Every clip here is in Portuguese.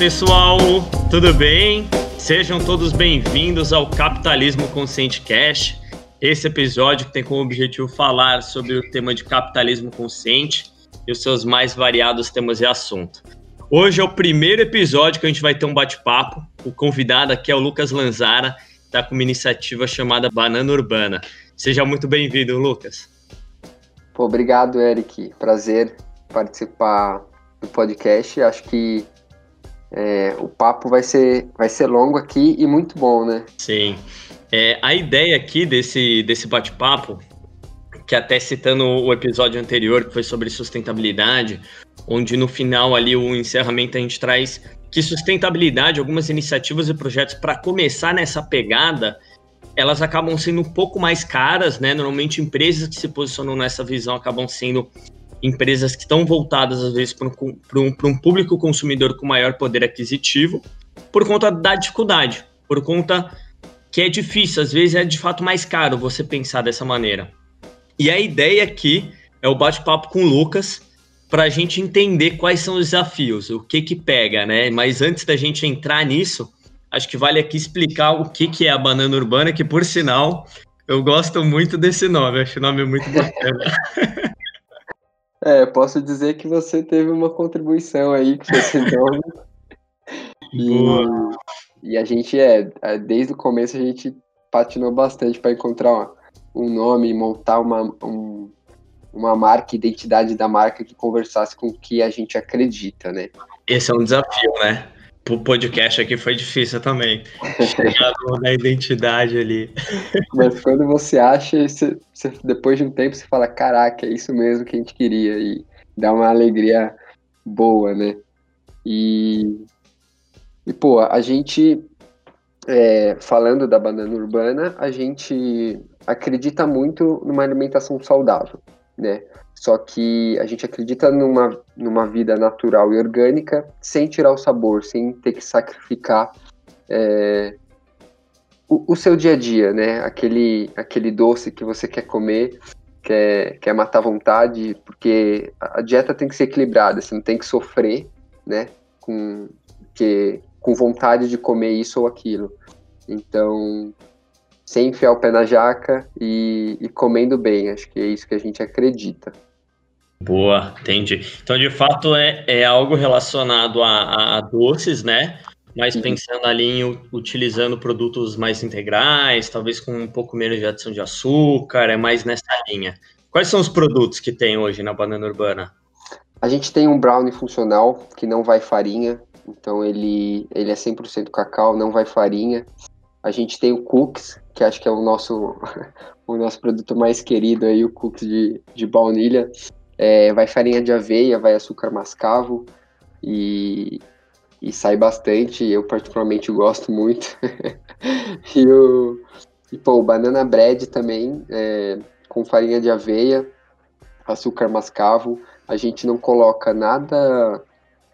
Pessoal, tudo bem? Sejam todos bem-vindos ao Capitalismo Consciente Cash. Esse episódio que tem como objetivo falar sobre o tema de capitalismo consciente e os seus mais variados temas e assuntos. Hoje é o primeiro episódio que a gente vai ter um bate-papo. O convidado aqui é o Lucas Lanzara, está com uma iniciativa chamada Banana Urbana. Seja muito bem-vindo, Lucas. Pô, obrigado, Eric. Prazer participar do podcast. Acho que é, o papo vai ser, vai ser longo aqui e muito bom, né? Sim. É, a ideia aqui desse, desse bate-papo, que até citando o episódio anterior, que foi sobre sustentabilidade, onde no final ali o encerramento a gente traz que sustentabilidade, algumas iniciativas e projetos para começar nessa pegada, elas acabam sendo um pouco mais caras, né? Normalmente empresas que se posicionam nessa visão acabam sendo empresas que estão voltadas, às vezes, para um, um, público consumidor com maior poder aquisitivo, por conta da dificuldade, por conta que é difícil, às vezes é de fato mais caro você pensar dessa maneira. E a ideia aqui é o bate-papo com o Lucas, para a gente entender quais são os desafios, o que que pega, né? Mas antes da gente entrar nisso, acho que vale aqui explicar o que, que é a banana urbana, que por sinal eu gosto muito desse nome, acho o nome muito bacana. É, posso dizer que você teve uma contribuição aí com esse nome. e, e a gente é, é, desde o começo a gente patinou bastante para encontrar um nome, montar uma, um, uma marca, identidade da marca que conversasse com o que a gente acredita, né? Esse é um desafio, né? O podcast aqui foi difícil também. Chegar na identidade ali. Mas quando você acha, você, você, depois de um tempo você fala, caraca, é isso mesmo que a gente queria. E dá uma alegria boa, né? E, e pô, a gente, é, falando da banana urbana, a gente acredita muito numa alimentação saudável, né? Só que a gente acredita numa, numa vida natural e orgânica sem tirar o sabor, sem ter que sacrificar é, o, o, seu dia a dia, né? Aquele, aquele doce que você quer comer, quer, quer matar a vontade, porque a dieta tem que ser equilibrada, você não tem que sofrer, né? Com, que, com vontade de comer isso ou aquilo. Então, sem enfiar o pé na jaca e, e comendo bem, acho que é isso que a gente acredita. Boa, entendi. Então, de fato, é, é algo relacionado a, a doces, né? Mas pensando ali em utilizando produtos mais integrais, talvez com um pouco menos de adição de açúcar, é mais nessa linha. Quais são os produtos que tem hoje na banana urbana? A gente tem um brownie funcional que não vai farinha, então ele, ele é 100% cacau, não vai farinha. A gente tem o cookies, que acho que é o nosso, o nosso produto mais querido aí, o cookies de, de baunilha, é, vai farinha de aveia, vai açúcar mascavo e, e sai bastante. Eu particularmente gosto muito. e o e, pô, banana bread também, é, com farinha de aveia, açúcar mascavo. A gente não coloca nada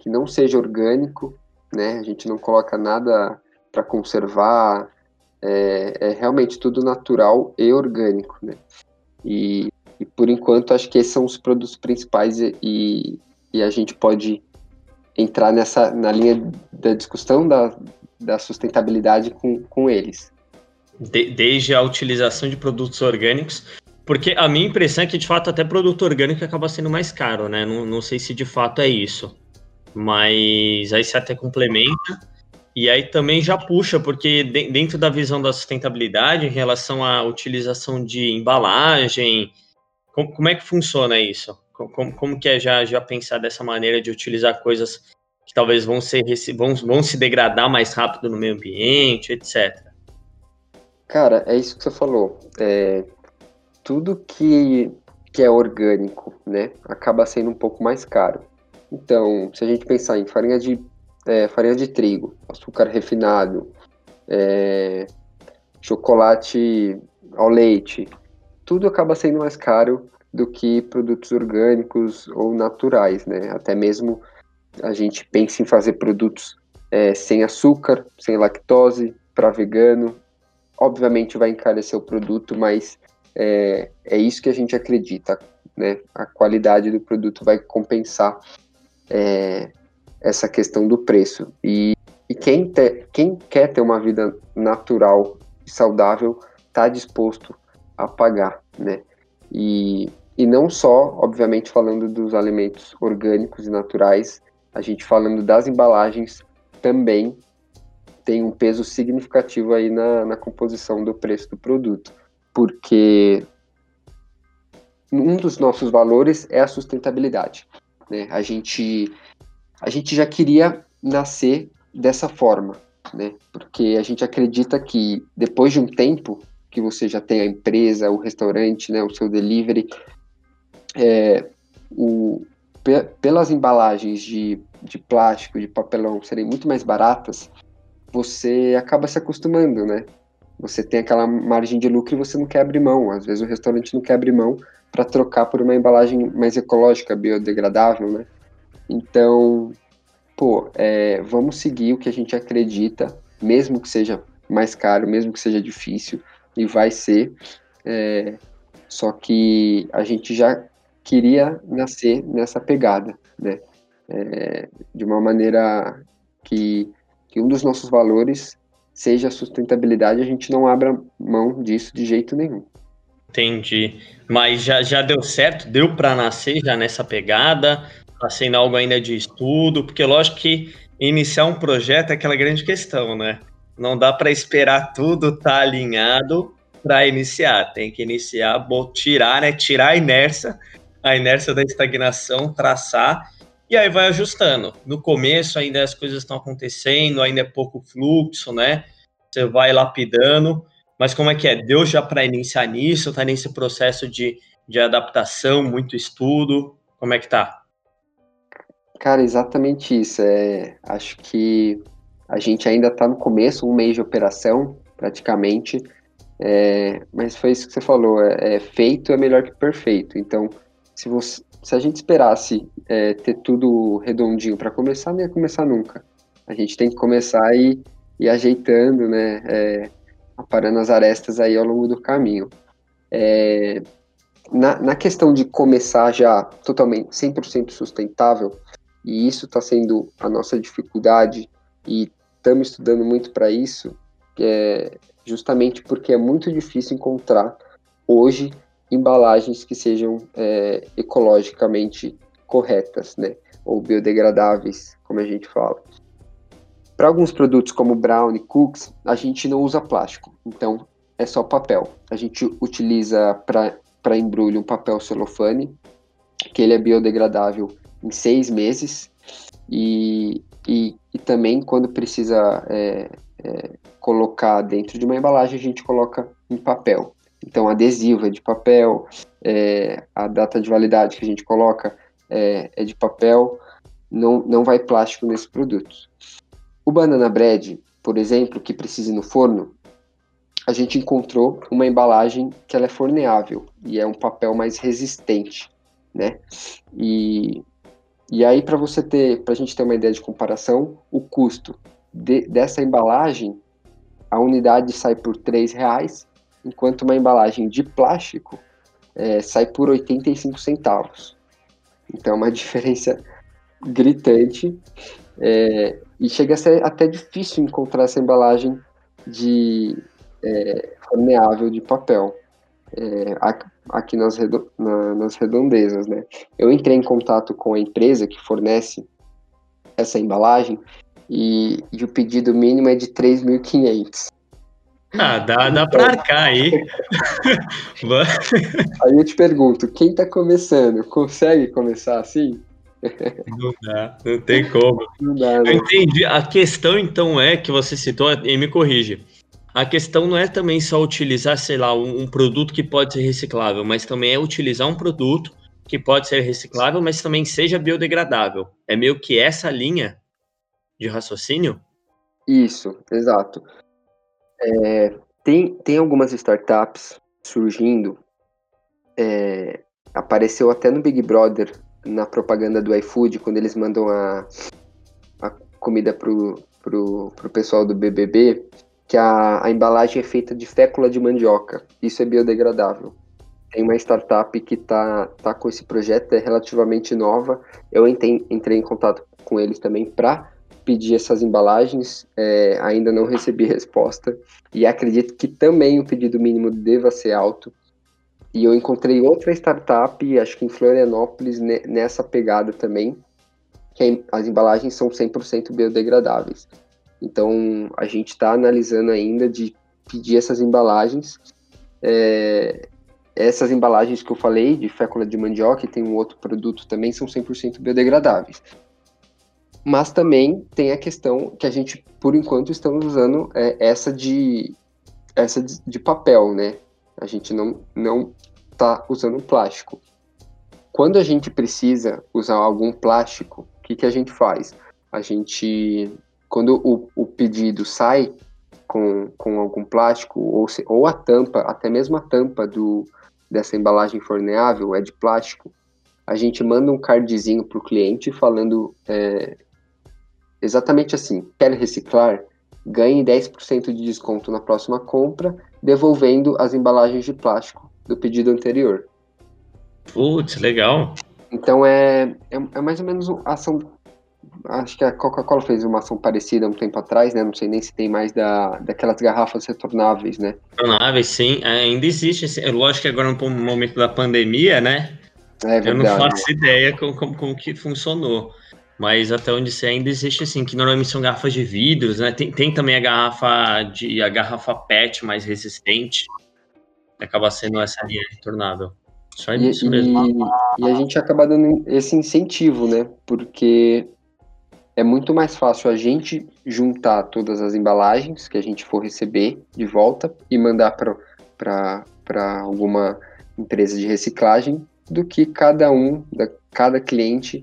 que não seja orgânico, né? A gente não coloca nada para conservar. É, é, realmente tudo natural e orgânico, né? E e por enquanto, acho que esses são os produtos principais e, e a gente pode entrar nessa na linha da discussão da, da sustentabilidade com, com eles. De, desde a utilização de produtos orgânicos, porque a minha impressão é que de fato até produto orgânico acaba sendo mais caro, né? Não, não sei se de fato é isso, mas aí se até complementa. E aí também já puxa, porque dentro da visão da sustentabilidade, em relação à utilização de embalagem, como, como é que funciona isso? Como, como que é já, já pensar dessa maneira de utilizar coisas que talvez vão, ser, vão, vão se degradar mais rápido no meio ambiente, etc. Cara, é isso que você falou. É, tudo que, que é orgânico, né, acaba sendo um pouco mais caro. Então, se a gente pensar em farinha de, é, farinha de trigo, açúcar refinado, é, chocolate ao leite, tudo acaba sendo mais caro do que produtos orgânicos ou naturais, né? Até mesmo a gente pensa em fazer produtos é, sem açúcar, sem lactose, para vegano. Obviamente vai encarecer o produto, mas é, é isso que a gente acredita, né? A qualidade do produto vai compensar é, essa questão do preço. E, e quem, te, quem quer ter uma vida natural e saudável está disposto a pagar, né? E, e não só, obviamente, falando dos alimentos orgânicos e naturais, a gente falando das embalagens também tem um peso significativo aí na, na composição do preço do produto, porque um dos nossos valores é a sustentabilidade. Né? A, gente, a gente já queria nascer dessa forma, né? porque a gente acredita que depois de um tempo que você já tem a empresa, o restaurante, né, o seu delivery, é, o, pelas embalagens de, de plástico, de papelão serem muito mais baratas, você acaba se acostumando, né? Você tem aquela margem de lucro e você não quer abrir mão. Às vezes o restaurante não quer abrir mão para trocar por uma embalagem mais ecológica, biodegradável, né? Então, pô, é, vamos seguir o que a gente acredita, mesmo que seja mais caro, mesmo que seja difícil, e vai ser. É, só que a gente já queria nascer nessa pegada, né? É, de uma maneira que, que um dos nossos valores seja a sustentabilidade, a gente não abra mão disso de jeito nenhum. Entendi. Mas já, já deu certo? Deu para nascer já nessa pegada? Está sendo algo ainda de estudo? Porque lógico que iniciar um projeto é aquela grande questão, né? Não dá para esperar tudo tá alinhado para iniciar. Tem que iniciar, tirar, né? Tirar a inércia, a inércia da estagnação, traçar e aí vai ajustando. No começo ainda as coisas estão acontecendo, ainda é pouco fluxo, né? Você vai lapidando, mas como é que é? Deu já para iniciar nisso? Tá nesse processo de, de adaptação, muito estudo? Como é que tá? Cara, exatamente isso. É, acho que a gente ainda está no começo, um mês de operação, praticamente. É, mas foi isso que você falou. É, é feito é melhor que perfeito. Então, se você, se a gente esperasse é, ter tudo redondinho para começar, não ia começar nunca. A gente tem que começar e ir ajeitando, né? É, aparando as arestas aí ao longo do caminho. É, na, na questão de começar já totalmente 100% sustentável, e isso está sendo a nossa dificuldade, e estamos estudando muito para isso, é, justamente porque é muito difícil encontrar hoje embalagens que sejam é, ecologicamente corretas, né? Ou biodegradáveis, como a gente fala. Para alguns produtos como brownie, cookies, a gente não usa plástico, então é só papel. A gente utiliza para embrulho um papel celofane, que ele é biodegradável em seis meses, e, e, e também quando precisa é, é, colocar dentro de uma embalagem, a gente coloca em papel. Então, adesivo é de papel, é, a data de validade que a gente coloca é, é, de papel, não, não vai plástico nesses produtos. O banana bread, por exemplo, que precisa ir no forno, a gente encontrou uma embalagem que ela é forneável e é um papel mais resistente, né? E, e aí para você ter, para a gente ter uma ideia de comparação, o custo de, dessa embalagem, a unidade sai por R$ reais enquanto uma embalagem de plástico é, sai por 85 centavos. Então é uma diferença gritante é, e chega a ser até difícil encontrar essa embalagem de é, de papel é, aqui nas, redo, na, nas redondezas, né? Eu entrei em contato com a empresa que fornece essa embalagem e, e o pedido mínimo é de 3.500. Ah, dá, dá pra arcar aí. aí eu te pergunto, quem tá começando, consegue começar assim? Não dá, não tem como. Não dá, né? Eu entendi. A questão então é que você citou, e me corrige. A questão não é também só utilizar, sei lá, um, um produto que pode ser reciclável, mas também é utilizar um produto que pode ser reciclável, mas também seja biodegradável. É meio que essa linha de raciocínio? Isso, exato. É, tem, tem algumas startups surgindo. É, apareceu até no Big Brother, na propaganda do iFood, quando eles mandam a, a comida pro, pro, pro pessoal do BBB, que a, a embalagem é feita de fécula de mandioca. Isso é biodegradável. Tem uma startup que está tá com esse projeto, é relativamente nova. Eu entrei, entrei em contato com eles também para pedir essas embalagens, é, ainda não recebi resposta e acredito que também o pedido mínimo deva ser alto. E eu encontrei outra startup, acho que em Florianópolis, nessa pegada também, que as embalagens são 100% biodegradáveis. Então, a gente está analisando ainda de pedir essas embalagens. É, essas embalagens que eu falei, de fécula de mandioca, e tem um outro produto também, são 100% biodegradáveis. Mas também tem a questão que a gente, por enquanto, estamos usando é, essa de essa de, de, papel, né? A gente não não está usando plástico. Quando a gente precisa usar algum plástico, o que, que a gente faz? A gente, quando o, o pedido sai com, com algum plástico, ou, se, ou a tampa, até mesmo a tampa do, dessa embalagem forneável é de plástico, a gente manda um cardzinho para o cliente falando é, exatamente assim: quer reciclar? Ganhe 10% de desconto na próxima compra, devolvendo as embalagens de plástico do pedido anterior. Putz, legal. Então é, é, é mais ou menos a ação acho que a Coca-Cola fez uma ação parecida um tempo atrás, né? Não sei nem se tem mais da, daquelas garrafas retornáveis, né? Retornáveis, sim. É, ainda existe. É lógico que agora no momento da pandemia, né? É verdade, Eu não faço ideia como, como, como, que funcionou. Mas até onde sei ainda existe assim, que normalmente são garrafas de vidros, né? Tem, tem também a garrafa de a garrafa PET mais resistente. Acaba sendo essa linha retornável. Só isso e, mesmo. E, e a gente acaba dando esse incentivo, né? Porque é muito mais fácil a gente juntar todas as embalagens que a gente for receber de volta e mandar para alguma empresa de reciclagem do que cada um, da, cada cliente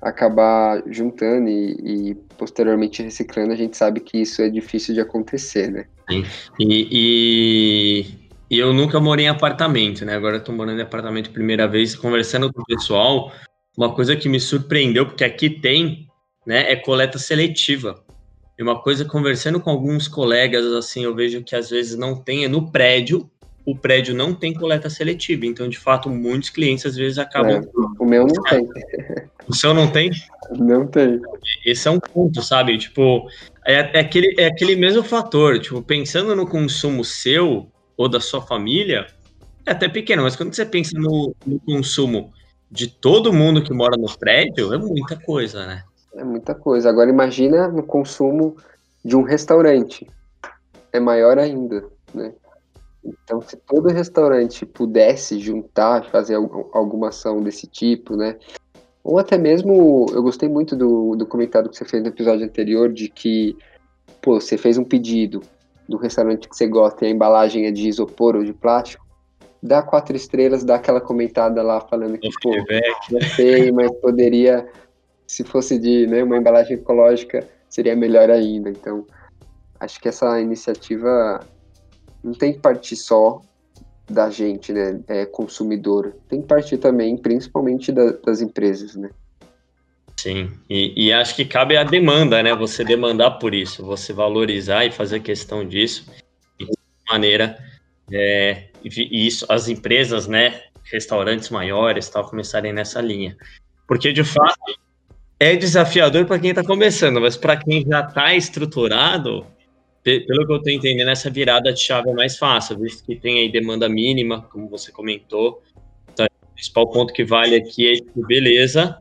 acabar juntando e, e, posteriormente reciclando, a gente sabe que isso é difícil de acontecer, né? Sim. E, e, e eu nunca morei em apartamento, né? Agora eu tô morando em apartamento primeira vez, conversando com o pessoal, uma coisa que me surpreendeu, porque aqui tem né, é coleta seletiva. E uma coisa, conversando com alguns colegas, assim, eu vejo que às vezes não tem, é no prédio, o prédio não tem coleta seletiva. Então, de fato, muitos clientes às vezes acabam. É, o meu não tem. O seu não tem? Não tem. Esse é um ponto, sabe? Tipo, é, é, aquele, é aquele mesmo fator. Tipo, pensando no consumo seu ou da sua família, é até pequeno, mas quando você pensa no, no consumo de todo mundo que mora no prédio, é muita coisa, né? É muita coisa. Agora imagina no consumo de um restaurante. É maior ainda, né? Então, se todo restaurante pudesse juntar, fazer alguma ação desse tipo, né? Ou até mesmo, eu gostei muito do, do comentário que você fez no episódio anterior, de que, pô, você fez um pedido do restaurante que você gosta e a embalagem é de isopor ou de plástico, dá quatro estrelas, dá aquela comentada lá falando que, pô, não sei, mas poderia se fosse de né, uma embalagem ecológica, seria melhor ainda. Então, acho que essa iniciativa não tem que partir só da gente, né, é, consumidor, tem que partir também, principalmente da, das empresas, né. Sim, e, e, acho que cabe a demanda, né, você demandar por isso, você valorizar e fazer questão disso, de maneira, é, e isso, as empresas, né, restaurantes maiores, tal, começarem nessa linha. Porque, de fato, é desafiador para quem está começando, mas para quem já está estruturado, pelo que eu estou entendendo, essa virada de chave é mais fácil, visto que tem aí demanda mínima, como você comentou. Então, o principal ponto que vale aqui é que, beleza,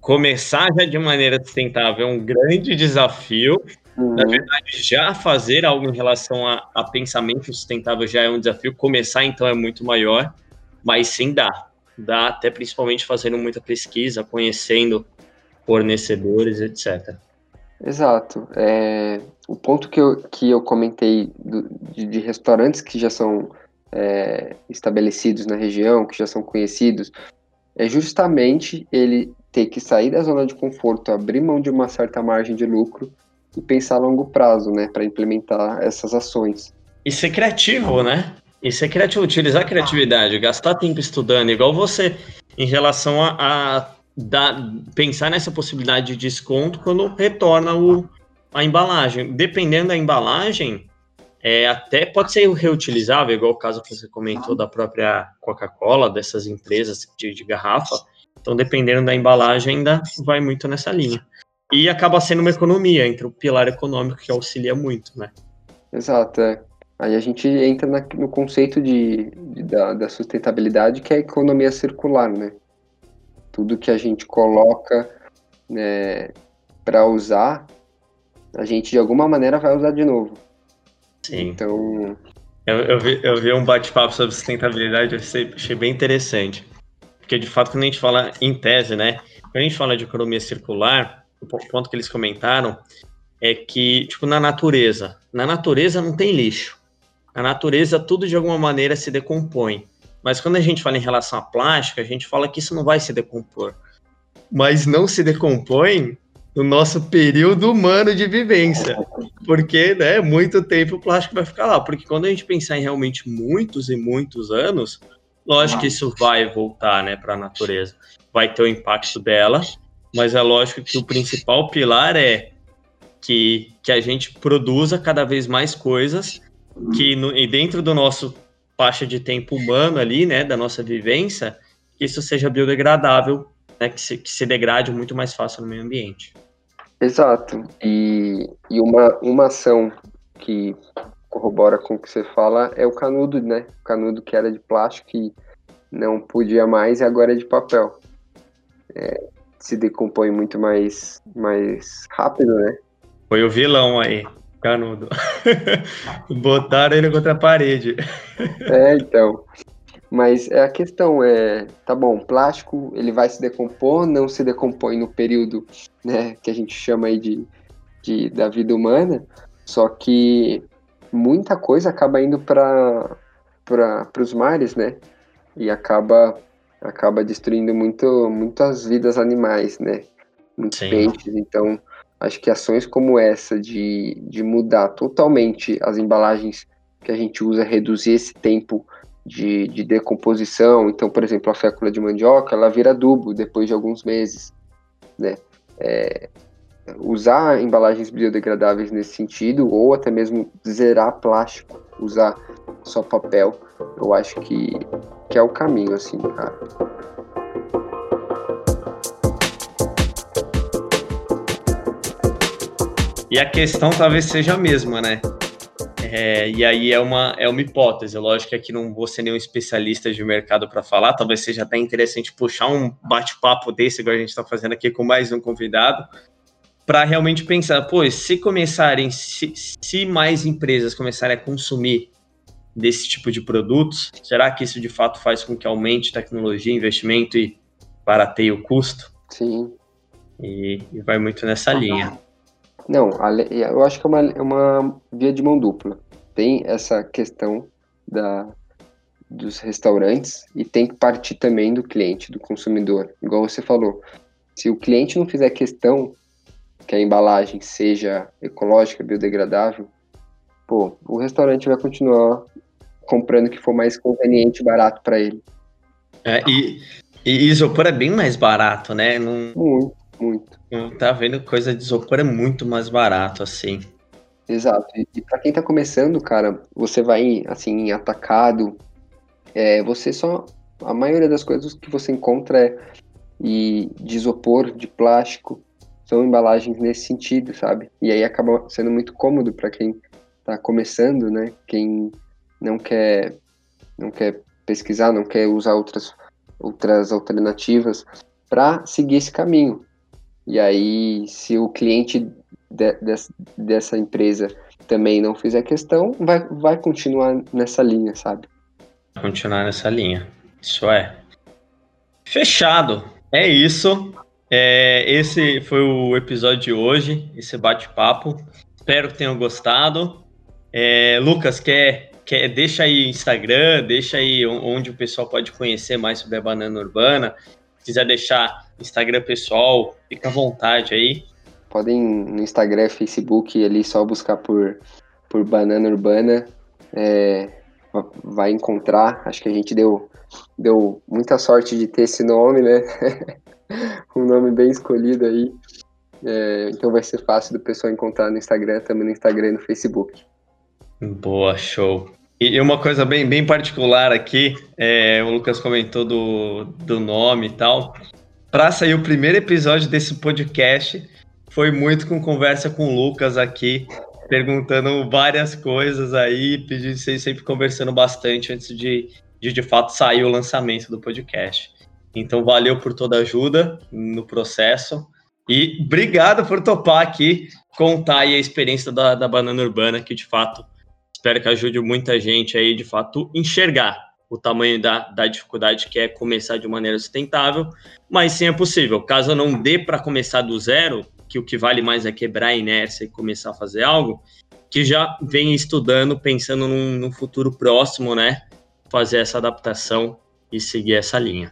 começar já de maneira sustentável é um grande desafio. Uhum. Na verdade, já fazer algo em relação a, a pensamento sustentável já é um desafio. Começar, então, é muito maior, mas sim dá. Dá até principalmente fazendo muita pesquisa, conhecendo fornecedores, etc. Exato. É, o ponto que eu, que eu comentei do, de, de, restaurantes que já são é, estabelecidos na região, que já são conhecidos, é justamente ele ter que sair da zona de conforto, abrir mão de uma certa margem de lucro e pensar a longo prazo, né, para implementar essas ações. E ser criativo, né? E ser criativo, utilizar a criatividade, gastar tempo estudando, igual você em relação a, a pensar nessa possibilidade de desconto quando retorna o, a embalagem. Dependendo da embalagem, é, até pode ser reutilizável, igual o caso que você comentou da própria Coca-Cola, dessas empresas de, de garrafa. Então dependendo da embalagem, ainda vai muito nessa linha. E acaba sendo uma economia entre o pilar econômico que auxilia muito, né? Exato, é. Aí a gente entra na, no conceito de, de da, da, sustentabilidade, que é a economia circular, né? Tudo que a gente coloca né, para usar, a gente de alguma maneira vai usar de novo. Sim. Então. Eu, eu, vi, eu vi um bate-papo sobre sustentabilidade, eu achei, bem interessante. Porque, de fato, quando a gente fala em tese, né? Quando a gente fala de economia circular, o ponto que eles comentaram é que, tipo, na natureza, na natureza não tem lixo. Na natureza tudo de alguma maneira se decompõe. Mas quando a gente fala em relação à plástica, a gente fala que isso não vai se decompor. Mas não se decompõe no nosso período humano de vivência. Porque, né, muito tempo o plástico vai ficar lá. Porque quando a gente pensar em realmente muitos e muitos anos, lógico que isso vai voltar, né, para a natureza. Vai ter o impacto dela, mas é lógico que o principal pilar é que, que a gente produza cada vez mais coisas que no, e dentro do nosso faixa de tempo humano ali, né, da nossa vivência, que isso seja biodegradável, né, que se, que se degrade muito mais fácil no meio ambiente. Exato. E, e uma, uma ação que corrobora com o que você fala é o canudo, né? O canudo que era de plástico e não podia mais e agora é de papel. É, se decompõe muito mais, mais rápido, né? Foi o vilão aí, canudo. Botaram ele contra a parede. É, então. Mas é a questão é, tá bom, plástico ele vai se decompor, não se decompõe no período, né, que a gente chama aí de, de da vida humana, só que muita coisa acaba indo para para os mares, né? E acaba acaba destruindo muito muitas vidas animais, né? Muitos Sim. peixes, então acho que ações como essa de, de mudar totalmente as embalagens que a gente usa, reduzir esse tempo de, de decomposição. Então, por exemplo, a fécula de mandioca, ela vira adubo depois de alguns meses, né? É, usar embalagens biodegradáveis nesse sentido, ou até mesmo zerar plástico, usar só papel, eu acho que, que é o caminho, assim, cara. E a questão talvez seja a mesma, né? É, e aí é uma, é uma hipótese. Lógico que aqui não vou ser nenhum especialista de mercado para falar, talvez seja até interessante puxar um bate-papo desse, igual a gente está fazendo aqui com mais um convidado, para realmente pensar, pô, se começarem, se, se mais empresas começarem a consumir desse tipo de produtos, será que isso de fato faz com que aumente tecnologia, investimento e barateie o custo? Sim. E, e vai muito nessa linha. Não, eu acho que é uma, é uma via de mão dupla. Tem essa questão da, dos restaurantes e tem que partir também do cliente, do consumidor. Igual você falou, se o cliente não fizer questão que a embalagem seja ecológica, biodegradável, pô, o restaurante vai continuar comprando o que for mais conveniente e barato para ele. É, e, e isopor é bem mais barato, né? Não... Muito. Muito. Tá vendo coisa de isopor é muito mais barato, assim. Exato. E, para quem tá começando, cara, você vai, assim, atacado, é, você só. A maioria das coisas que você encontra é e de isopor, de plástico, são embalagens nesse sentido, sabe? E aí acaba sendo muito cômodo para quem tá começando, né? Quem não quer não quer pesquisar, não quer usar outras outras alternativas para seguir esse caminho. E aí, se o cliente de, de, dessa empresa também não fizer questão, vai, vai continuar nessa linha, sabe? Continuar nessa linha. Isso é. Fechado. É isso. É, esse foi o episódio de hoje, esse bate-papo. Espero que tenham gostado. É, Lucas, quer, quer, deixa aí Instagram, deixa aí onde o pessoal pode conhecer mais sobre a banana urbana. Se quiser deixar Instagram pessoal, fica à vontade aí. Podem no Instagram, Facebook, ali só buscar por, por Banana Urbana. É, vai encontrar. Acho que a gente deu, deu muita sorte de ter esse nome, né? um nome bem escolhido aí. É, então vai ser fácil do pessoal encontrar no Instagram, também no Instagram e no Facebook. Boa, show. E uma coisa bem, bem particular aqui, é, o Lucas comentou do, do nome e tal. Para sair o primeiro episódio desse podcast foi muito com conversa com o Lucas aqui, perguntando várias coisas aí, pedindo vocês sempre conversando bastante antes de, de de fato sair o lançamento do podcast. Então valeu por toda a ajuda no processo e obrigado por topar aqui contar aí a experiência da, da banana urbana que de fato espero que ajude muita gente aí de fato enxergar o tamanho da, da dificuldade que é começar de maneira sustentável, mas sim é possível. Caso não dê para começar do zero, que o que vale mais é quebrar a inércia e começar a fazer algo, que já vem estudando, pensando num, num futuro próximo, né? Fazer essa adaptação e seguir essa linha.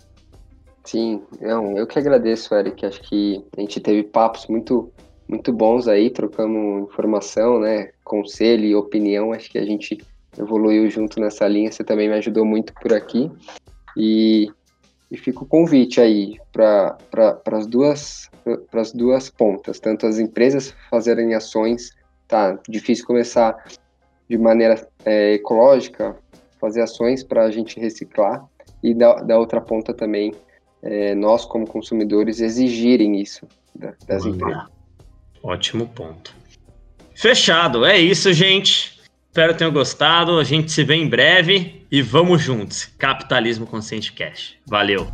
Sim, não, eu que agradeço, Eric. Acho que a gente teve papos muito, muito bons aí, trocamos informação, né? Conselho e opinião. Acho que a gente evoluiu junto nessa linha. Você também me ajudou muito por aqui. E, e fica o convite aí para pra, as duas, as duas pontas, tanto as empresas fazerem ações, tá difícil começar de maneira é, ecológica, fazer ações para a gente reciclar, e da, da outra ponta também, é, nós como consumidores exigirem isso da, das empresas. Ótimo ponto. Fechado, é isso, gente. Espero que tenham gostado. A gente se vê em breve e vamos juntos. Capitalismo Consciente Cash. Valeu!